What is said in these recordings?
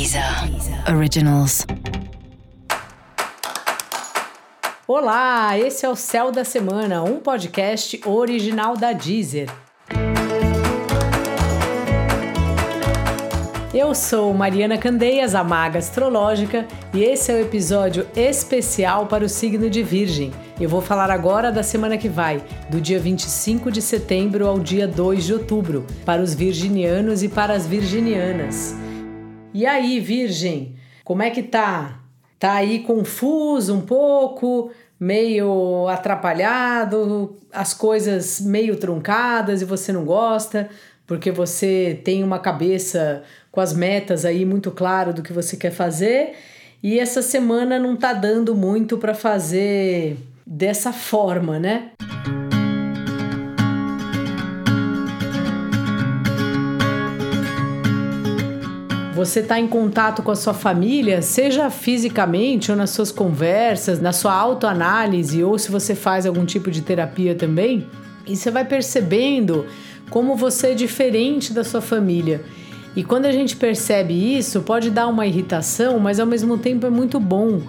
Deezer Originals. Olá, esse é o Céu da Semana, um podcast original da Deezer. Eu sou Mariana Candeias, a maga astrológica, e esse é o episódio especial para o signo de Virgem. Eu vou falar agora da semana que vai, do dia 25 de setembro ao dia 2 de outubro, para os virginianos e para as virginianas. E aí, Virgem, como é que tá? Tá aí confuso um pouco, meio atrapalhado, as coisas meio truncadas e você não gosta? porque você tem uma cabeça com as metas aí muito claro do que você quer fazer e essa semana não tá dando muito para fazer dessa forma, né? Você está em contato com a sua família, seja fisicamente ou nas suas conversas, na sua autoanálise, ou se você faz algum tipo de terapia também, e você vai percebendo como você é diferente da sua família. E quando a gente percebe isso, pode dar uma irritação, mas ao mesmo tempo é muito bom,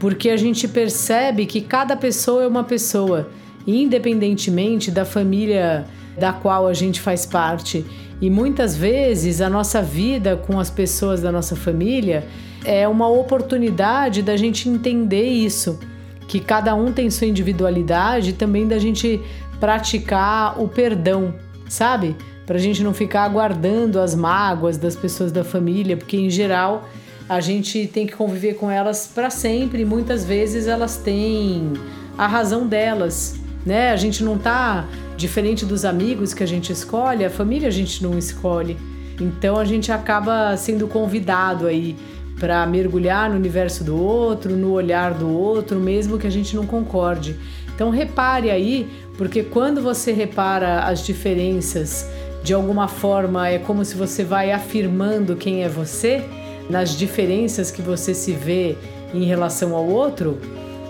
porque a gente percebe que cada pessoa é uma pessoa, independentemente da família da qual a gente faz parte. E muitas vezes a nossa vida com as pessoas da nossa família é uma oportunidade da gente entender isso, que cada um tem sua individualidade e também da gente praticar o perdão sabe? Pra gente não ficar aguardando as mágoas das pessoas da família, porque em geral a gente tem que conviver com elas para sempre e muitas vezes elas têm a razão delas, né? A gente não tá diferente dos amigos que a gente escolhe, a família a gente não escolhe. Então a gente acaba sendo convidado aí para mergulhar no universo do outro, no olhar do outro, mesmo que a gente não concorde. Então repare aí, porque quando você repara as diferenças, de alguma forma é como se você vai afirmando quem é você, nas diferenças que você se vê em relação ao outro.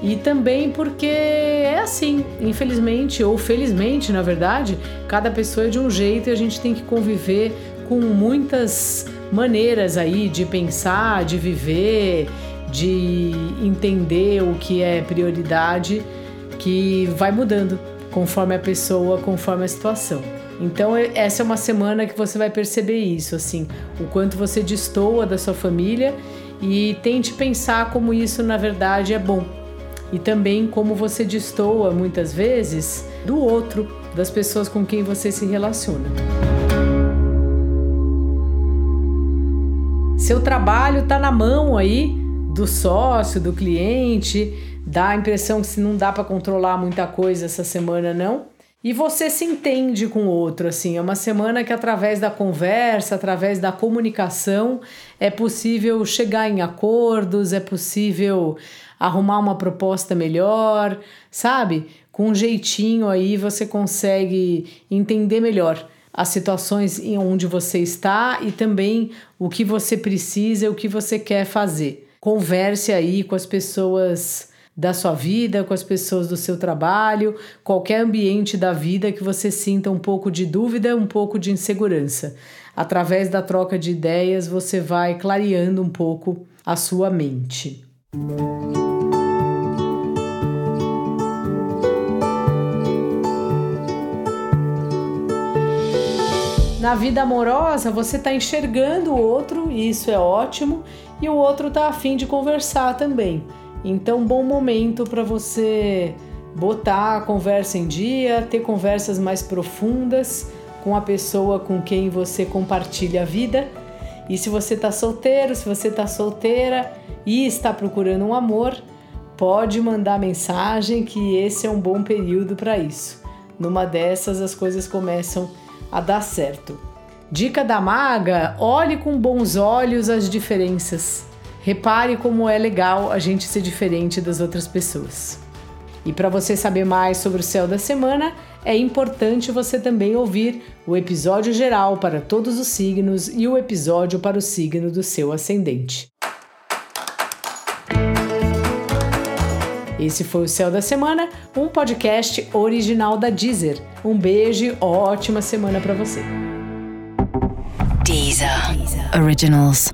E também porque é assim, infelizmente ou felizmente, na verdade, cada pessoa é de um jeito e a gente tem que conviver com muitas maneiras aí de pensar, de viver, de entender o que é prioridade que vai mudando conforme a pessoa, conforme a situação. Então essa é uma semana que você vai perceber isso, assim, o quanto você destoa da sua família e tente pensar como isso na verdade é bom. E também como você destoa muitas vezes do outro, das pessoas com quem você se relaciona. Seu trabalho está na mão aí do sócio, do cliente, dá a impressão que se não dá para controlar muita coisa essa semana não. E você se entende com o outro, assim, é uma semana que através da conversa, através da comunicação, é possível chegar em acordos, é possível arrumar uma proposta melhor, sabe? Com um jeitinho aí você consegue entender melhor as situações em onde você está e também o que você precisa, o que você quer fazer converse aí com as pessoas da sua vida, com as pessoas do seu trabalho, qualquer ambiente da vida que você sinta um pouco de dúvida, um pouco de insegurança. Através da troca de ideias, você vai clareando um pouco a sua mente. Na vida amorosa, você está enxergando o outro, e isso é ótimo, e o outro está afim de conversar também. Então, bom momento para você botar a conversa em dia, ter conversas mais profundas com a pessoa com quem você compartilha a vida. E se você está solteiro, se você está solteira e está procurando um amor, pode mandar mensagem que esse é um bom período para isso. Numa dessas as coisas começam a dar certo. Dica da maga: olhe com bons olhos as diferenças. Repare como é legal a gente ser diferente das outras pessoas. E para você saber mais sobre o céu da semana, é importante você também ouvir o episódio geral para todos os signos e o episódio para o signo do seu ascendente. Esse foi o Céu da Semana, um podcast original da Deezer. Um beijo ótima semana para você. Deezer. Originals.